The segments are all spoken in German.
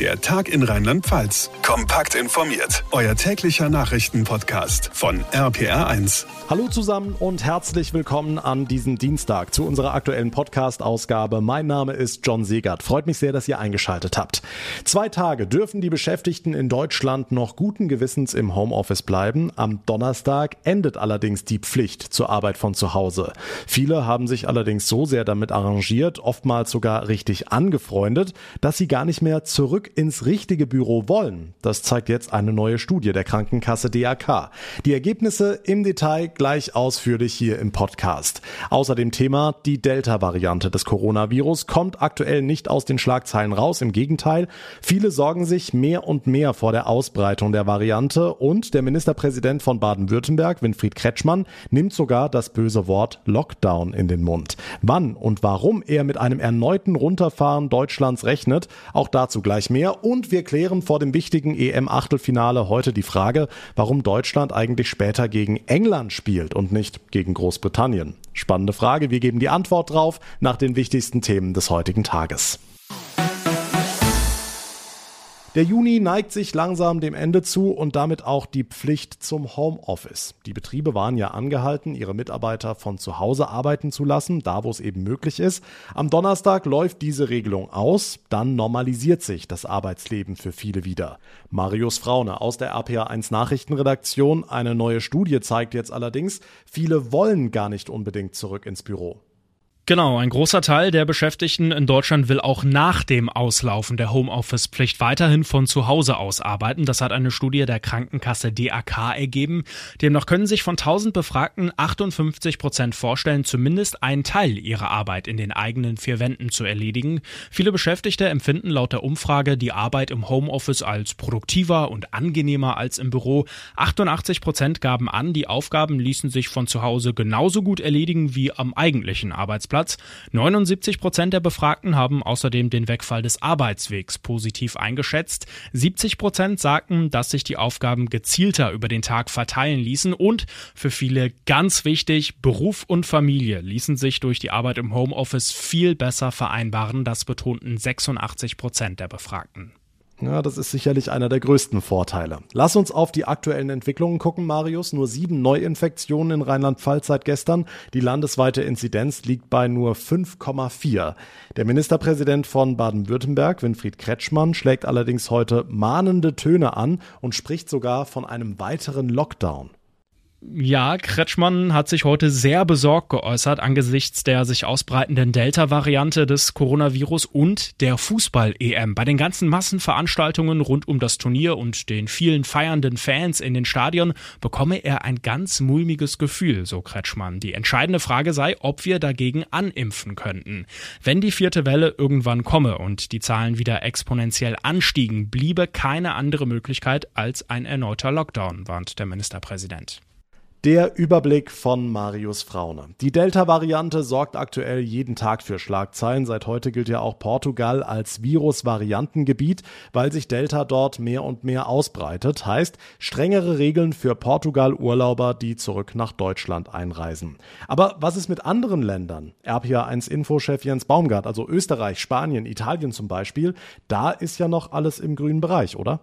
Der Tag in Rheinland-Pfalz. Kompakt informiert. Euer täglicher Nachrichtenpodcast von RPR1. Hallo zusammen und herzlich willkommen an diesem Dienstag zu unserer aktuellen Podcast-Ausgabe. Mein Name ist John Segert. Freut mich sehr, dass ihr eingeschaltet habt. Zwei Tage dürfen die Beschäftigten in Deutschland noch guten Gewissens im Homeoffice bleiben. Am Donnerstag endet allerdings die Pflicht zur Arbeit von zu Hause. Viele haben sich allerdings so sehr damit arrangiert, oftmals sogar richtig angefreundet, dass sie gar nicht mehr zurück ins richtige Büro wollen. Das zeigt jetzt eine neue Studie der Krankenkasse DAK. Die Ergebnisse im Detail gleich ausführlich hier im Podcast. Außerdem Thema, die Delta-Variante des Coronavirus kommt aktuell nicht aus den Schlagzeilen raus. Im Gegenteil, viele sorgen sich mehr und mehr vor der Ausbreitung der Variante und der Ministerpräsident von Baden-Württemberg, Winfried Kretschmann, nimmt sogar das böse Wort Lockdown in den Mund. Wann und warum er mit einem erneuten Runterfahren Deutschlands rechnet, auch dazu gleich mehr und wir klären vor dem wichtigen EM-Achtelfinale heute die Frage, warum Deutschland eigentlich später gegen England spielt und nicht gegen Großbritannien. Spannende Frage, wir geben die Antwort drauf nach den wichtigsten Themen des heutigen Tages. Der Juni neigt sich langsam dem Ende zu und damit auch die Pflicht zum Homeoffice. Die Betriebe waren ja angehalten, ihre Mitarbeiter von zu Hause arbeiten zu lassen, da wo es eben möglich ist. Am Donnerstag läuft diese Regelung aus, dann normalisiert sich das Arbeitsleben für viele wieder. Marius Fraune aus der RPA1 Nachrichtenredaktion. Eine neue Studie zeigt jetzt allerdings, viele wollen gar nicht unbedingt zurück ins Büro. Genau, ein großer Teil der Beschäftigten in Deutschland will auch nach dem Auslaufen der Homeoffice-Pflicht weiterhin von zu Hause aus arbeiten. Das hat eine Studie der Krankenkasse DAK ergeben. Demnach können sich von 1000 Befragten 58 Prozent vorstellen, zumindest einen Teil ihrer Arbeit in den eigenen vier Wänden zu erledigen. Viele Beschäftigte empfinden laut der Umfrage die Arbeit im Homeoffice als produktiver und angenehmer als im Büro. 88 Prozent gaben an, die Aufgaben ließen sich von zu Hause genauso gut erledigen wie am eigentlichen Arbeitsplatz. Arbeitsplatz. 79 Prozent der Befragten haben außerdem den Wegfall des Arbeitswegs positiv eingeschätzt. 70 Prozent sagten, dass sich die Aufgaben gezielter über den Tag verteilen ließen und für viele ganz wichtig, Beruf und Familie ließen sich durch die Arbeit im Homeoffice viel besser vereinbaren. Das betonten 86 Prozent der Befragten. Ja, das ist sicherlich einer der größten Vorteile. Lass uns auf die aktuellen Entwicklungen gucken, Marius. Nur sieben Neuinfektionen in Rheinland-Pfalz seit gestern. Die landesweite Inzidenz liegt bei nur 5,4. Der Ministerpräsident von Baden-Württemberg, Winfried Kretschmann, schlägt allerdings heute mahnende Töne an und spricht sogar von einem weiteren Lockdown. Ja, Kretschmann hat sich heute sehr besorgt geäußert angesichts der sich ausbreitenden Delta-Variante des Coronavirus und der Fußball-EM. Bei den ganzen Massenveranstaltungen rund um das Turnier und den vielen feiernden Fans in den Stadion bekomme er ein ganz mulmiges Gefühl, so Kretschmann. Die entscheidende Frage sei, ob wir dagegen animpfen könnten. Wenn die vierte Welle irgendwann komme und die Zahlen wieder exponentiell anstiegen, bliebe keine andere Möglichkeit als ein erneuter Lockdown, warnt der Ministerpräsident. Der Überblick von Marius Fraune. Die Delta-Variante sorgt aktuell jeden Tag für Schlagzeilen. Seit heute gilt ja auch Portugal als Virus-Variantengebiet, weil sich Delta dort mehr und mehr ausbreitet. Heißt, strengere Regeln für Portugal-Urlauber, die zurück nach Deutschland einreisen. Aber was ist mit anderen Ländern? RPA1-Info-Chef Jens Baumgart, also Österreich, Spanien, Italien zum Beispiel. Da ist ja noch alles im grünen Bereich, oder?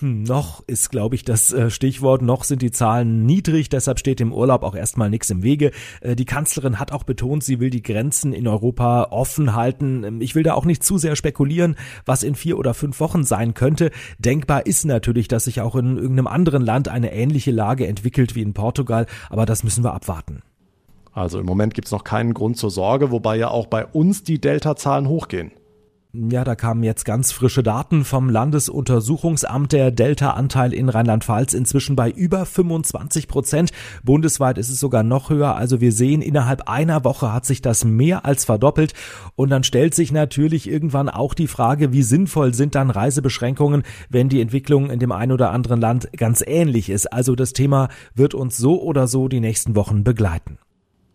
Hm, noch ist, glaube ich, das äh, Stichwort. Noch sind die Zahlen niedrig, deshalb steht im Urlaub auch erstmal nichts im Wege. Äh, die Kanzlerin hat auch betont, sie will die Grenzen in Europa offen halten. Ähm, ich will da auch nicht zu sehr spekulieren, was in vier oder fünf Wochen sein könnte. Denkbar ist natürlich, dass sich auch in irgendeinem anderen Land eine ähnliche Lage entwickelt wie in Portugal, aber das müssen wir abwarten. Also im Moment gibt es noch keinen Grund zur Sorge, wobei ja auch bei uns die Delta-Zahlen hochgehen. Ja, da kamen jetzt ganz frische Daten vom Landesuntersuchungsamt. Der Delta-Anteil in Rheinland-Pfalz inzwischen bei über 25 Prozent. Bundesweit ist es sogar noch höher. Also wir sehen, innerhalb einer Woche hat sich das mehr als verdoppelt. Und dann stellt sich natürlich irgendwann auch die Frage, wie sinnvoll sind dann Reisebeschränkungen, wenn die Entwicklung in dem einen oder anderen Land ganz ähnlich ist. Also das Thema wird uns so oder so die nächsten Wochen begleiten.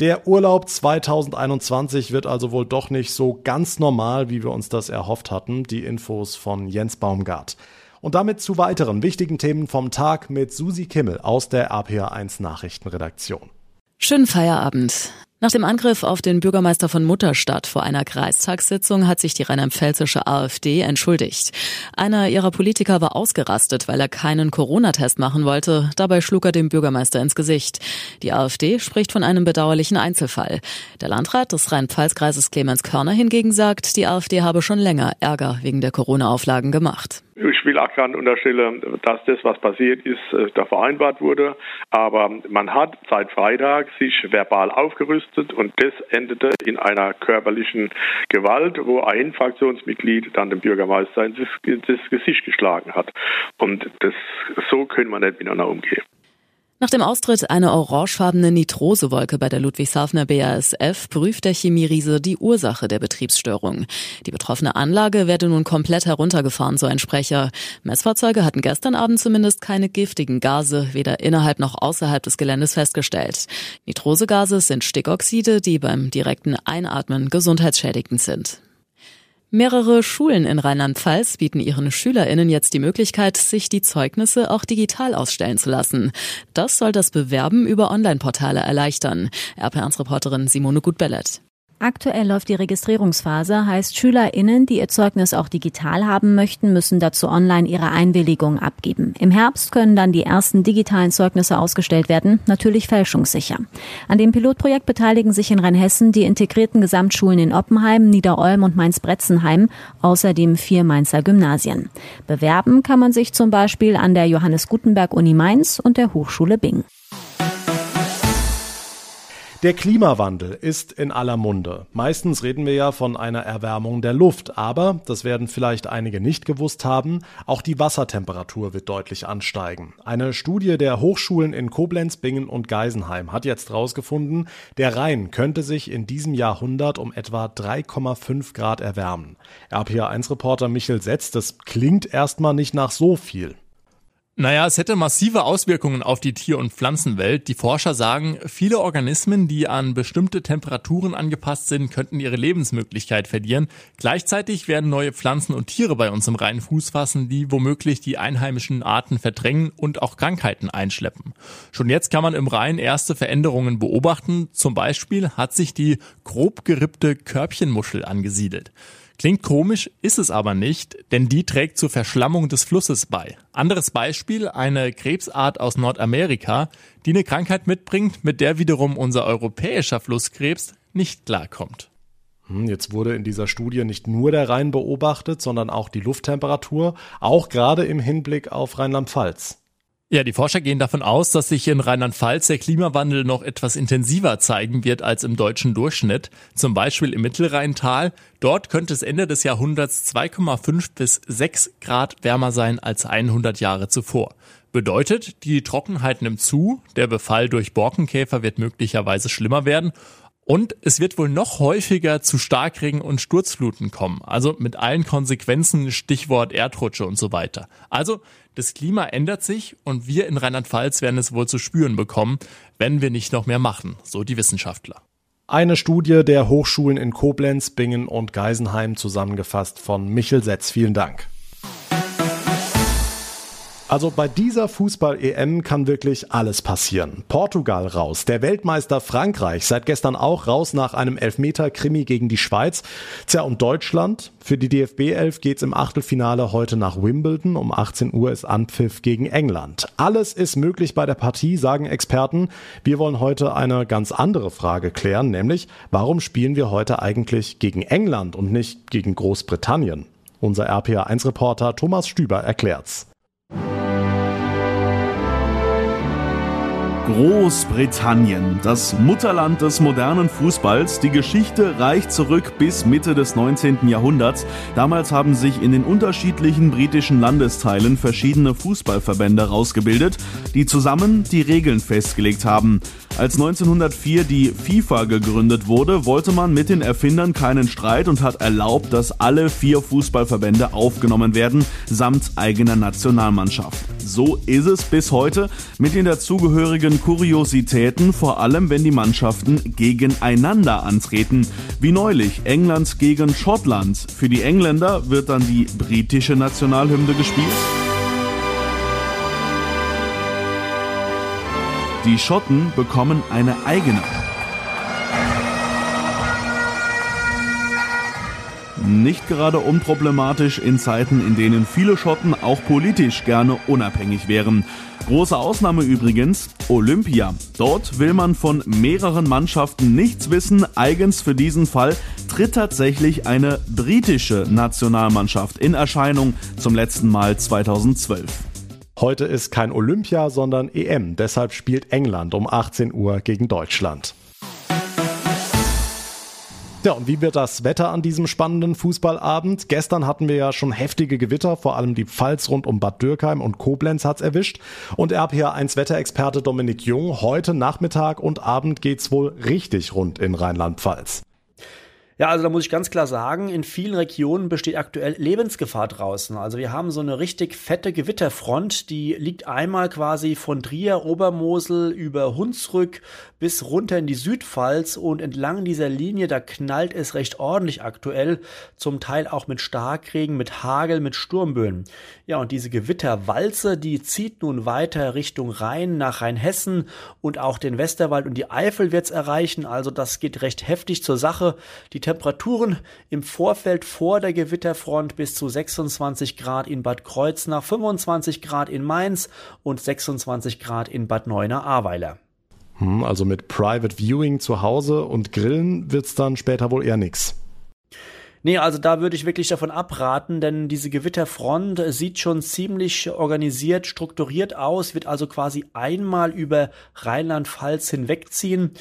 Der Urlaub 2021 wird also wohl doch nicht so ganz normal, wie wir uns das erhofft hatten. Die Infos von Jens Baumgart. Und damit zu weiteren wichtigen Themen vom Tag mit Susi Kimmel aus der APA1 Nachrichtenredaktion. Schönen Feierabend. Nach dem Angriff auf den Bürgermeister von Mutterstadt vor einer Kreistagssitzung hat sich die rheinland-pfälzische AfD entschuldigt. Einer ihrer Politiker war ausgerastet, weil er keinen Corona-Test machen wollte. Dabei schlug er dem Bürgermeister ins Gesicht. Die AfD spricht von einem bedauerlichen Einzelfall. Der Landrat des Rhein-Pfalz-Kreises Clemens Körner hingegen sagt, die AfD habe schon länger Ärger wegen der Corona-Auflagen gemacht. Ich will auch gerne unterstellen, dass das, was passiert ist, äh, da vereinbart wurde. Aber man hat seit Freitag sich verbal aufgerüstet und das endete in einer körperlichen Gewalt, wo ein Fraktionsmitglied dann dem Bürgermeister ins Gesicht geschlagen hat. Und das, so können wir nicht miteinander umgehen. Nach dem Austritt einer orangefarbene Nitrosewolke bei der Ludwigshafener BASF prüft der Chemieriese die Ursache der Betriebsstörung. Die betroffene Anlage werde nun komplett heruntergefahren, so ein Sprecher. Messfahrzeuge hatten gestern Abend zumindest keine giftigen Gase, weder innerhalb noch außerhalb des Geländes festgestellt. Nitrosegase sind Stickoxide, die beim direkten Einatmen gesundheitsschädigend sind. Mehrere Schulen in Rheinland-Pfalz bieten ihren SchülerInnen jetzt die Möglichkeit, sich die Zeugnisse auch digital ausstellen zu lassen. Das soll das Bewerben über Online-Portale erleichtern. RP1-Reporterin Simone Gutbellet. Aktuell läuft die Registrierungsphase, heißt SchülerInnen, die ihr Zeugnis auch digital haben möchten, müssen dazu online ihre Einwilligung abgeben. Im Herbst können dann die ersten digitalen Zeugnisse ausgestellt werden, natürlich fälschungssicher. An dem Pilotprojekt beteiligen sich in Rheinhessen die integrierten Gesamtschulen in Oppenheim, Niederolm und Mainz-Bretzenheim, außerdem vier Mainzer Gymnasien. Bewerben kann man sich zum Beispiel an der Johannes Gutenberg Uni Mainz und der Hochschule Bing. Der Klimawandel ist in aller Munde. Meistens reden wir ja von einer Erwärmung der Luft, aber, das werden vielleicht einige nicht gewusst haben, auch die Wassertemperatur wird deutlich ansteigen. Eine Studie der Hochschulen in Koblenz, Bingen und Geisenheim hat jetzt herausgefunden, der Rhein könnte sich in diesem Jahrhundert um etwa 3,5 Grad erwärmen. RPA1-Reporter Michel Setz, das klingt erstmal nicht nach so viel. Naja, es hätte massive Auswirkungen auf die Tier- und Pflanzenwelt. Die Forscher sagen, viele Organismen, die an bestimmte Temperaturen angepasst sind, könnten ihre Lebensmöglichkeit verlieren. Gleichzeitig werden neue Pflanzen und Tiere bei uns im reinen Fuß fassen, die womöglich die einheimischen Arten verdrängen und auch Krankheiten einschleppen. Schon jetzt kann man im Rhein erste Veränderungen beobachten. Zum Beispiel hat sich die grob gerippte Körbchenmuschel angesiedelt. Klingt komisch, ist es aber nicht, denn die trägt zur Verschlammung des Flusses bei. Anderes Beispiel, eine Krebsart aus Nordamerika, die eine Krankheit mitbringt, mit der wiederum unser europäischer Flusskrebs nicht klarkommt. Hm, jetzt wurde in dieser Studie nicht nur der Rhein beobachtet, sondern auch die Lufttemperatur, auch gerade im Hinblick auf Rheinland-Pfalz. Ja, die Forscher gehen davon aus, dass sich in Rheinland-Pfalz der Klimawandel noch etwas intensiver zeigen wird als im deutschen Durchschnitt. Zum Beispiel im Mittelrheintal. Dort könnte es Ende des Jahrhunderts 2,5 bis 6 Grad wärmer sein als 100 Jahre zuvor. Bedeutet, die Trockenheit nimmt zu, der Befall durch Borkenkäfer wird möglicherweise schlimmer werden und es wird wohl noch häufiger zu Starkregen und Sturzfluten kommen. Also mit allen Konsequenzen, Stichwort Erdrutsche und so weiter. Also das Klima ändert sich und wir in Rheinland-Pfalz werden es wohl zu spüren bekommen, wenn wir nicht noch mehr machen, so die Wissenschaftler. Eine Studie der Hochschulen in Koblenz, Bingen und Geisenheim zusammengefasst von Michel Setz. Vielen Dank. Also bei dieser Fußball-EM kann wirklich alles passieren. Portugal raus, der Weltmeister Frankreich seit gestern auch raus nach einem Elfmeter-Krimi gegen die Schweiz. Tja, und Deutschland? Für die DFB-Elf geht's im Achtelfinale heute nach Wimbledon. Um 18 Uhr ist Anpfiff gegen England. Alles ist möglich bei der Partie, sagen Experten. Wir wollen heute eine ganz andere Frage klären, nämlich warum spielen wir heute eigentlich gegen England und nicht gegen Großbritannien? Unser RPA1-Reporter Thomas Stüber erklärt's. thank you Großbritannien, das Mutterland des modernen Fußballs. Die Geschichte reicht zurück bis Mitte des 19. Jahrhunderts. Damals haben sich in den unterschiedlichen britischen Landesteilen verschiedene Fußballverbände rausgebildet, die zusammen die Regeln festgelegt haben. Als 1904 die FIFA gegründet wurde, wollte man mit den Erfindern keinen Streit und hat erlaubt, dass alle vier Fußballverbände aufgenommen werden, samt eigener Nationalmannschaft. So ist es bis heute mit den dazugehörigen Kuriositäten, vor allem wenn die Mannschaften gegeneinander antreten. Wie neulich England gegen Schottland. Für die Engländer wird dann die britische Nationalhymne gespielt. Die Schotten bekommen eine eigene. Nicht gerade unproblematisch in Zeiten, in denen viele Schotten auch politisch gerne unabhängig wären. Große Ausnahme übrigens Olympia. Dort will man von mehreren Mannschaften nichts wissen. Eigens für diesen Fall tritt tatsächlich eine britische Nationalmannschaft in Erscheinung zum letzten Mal 2012. Heute ist kein Olympia, sondern EM. Deshalb spielt England um 18 Uhr gegen Deutschland. Ja, und wie wird das Wetter an diesem spannenden Fußballabend? Gestern hatten wir ja schon heftige Gewitter, vor allem die Pfalz rund um Bad Dürkheim und Koblenz hat's erwischt. Und RPA1 Wetterexperte Dominik Jung, heute Nachmittag und Abend geht's wohl richtig rund in Rheinland-Pfalz. Ja, also da muss ich ganz klar sagen, in vielen Regionen besteht aktuell Lebensgefahr draußen. Also wir haben so eine richtig fette Gewitterfront, die liegt einmal quasi von Trier, Obermosel über Hunsrück bis runter in die Südpfalz und entlang dieser Linie, da knallt es recht ordentlich aktuell, zum Teil auch mit Starkregen, mit Hagel, mit Sturmböen. Ja, und diese Gewitterwalze, die zieht nun weiter Richtung Rhein nach Rheinhessen und auch den Westerwald und die Eifel wird's erreichen. Also das geht recht heftig zur Sache. Die Temperaturen im Vorfeld vor der Gewitterfront bis zu 26 Grad in Bad Kreuznach, 25 Grad in Mainz und 26 Grad in Bad Neuenahr-Ahrweiler. Hm, also mit Private Viewing zu Hause und Grillen wird's dann später wohl eher nix. Nee, also da würde ich wirklich davon abraten, denn diese Gewitterfront sieht schon ziemlich organisiert, strukturiert aus, wird also quasi einmal über Rheinland-Pfalz hinwegziehen.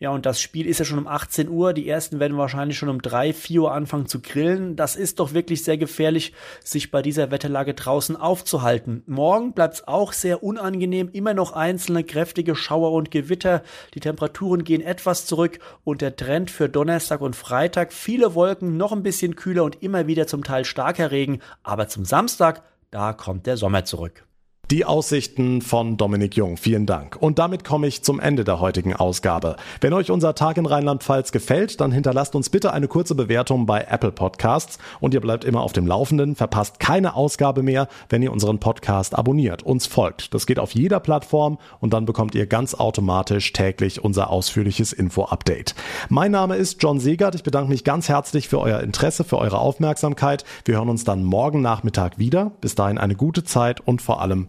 Ja, und das Spiel ist ja schon um 18 Uhr. Die ersten werden wahrscheinlich schon um 3, 4 Uhr anfangen zu grillen. Das ist doch wirklich sehr gefährlich, sich bei dieser Wetterlage draußen aufzuhalten. Morgen bleibt's auch sehr unangenehm. Immer noch einzelne kräftige Schauer und Gewitter. Die Temperaturen gehen etwas zurück und der Trend für Donnerstag und Freitag viele Wolken, noch ein bisschen kühler und immer wieder zum Teil starker Regen. Aber zum Samstag, da kommt der Sommer zurück. Die Aussichten von Dominik Jung. Vielen Dank. Und damit komme ich zum Ende der heutigen Ausgabe. Wenn euch unser Tag in Rheinland-Pfalz gefällt, dann hinterlasst uns bitte eine kurze Bewertung bei Apple Podcasts und ihr bleibt immer auf dem Laufenden, verpasst keine Ausgabe mehr, wenn ihr unseren Podcast abonniert, uns folgt. Das geht auf jeder Plattform und dann bekommt ihr ganz automatisch täglich unser ausführliches Info-Update. Mein Name ist John Segert. Ich bedanke mich ganz herzlich für euer Interesse, für eure Aufmerksamkeit. Wir hören uns dann morgen Nachmittag wieder. Bis dahin eine gute Zeit und vor allem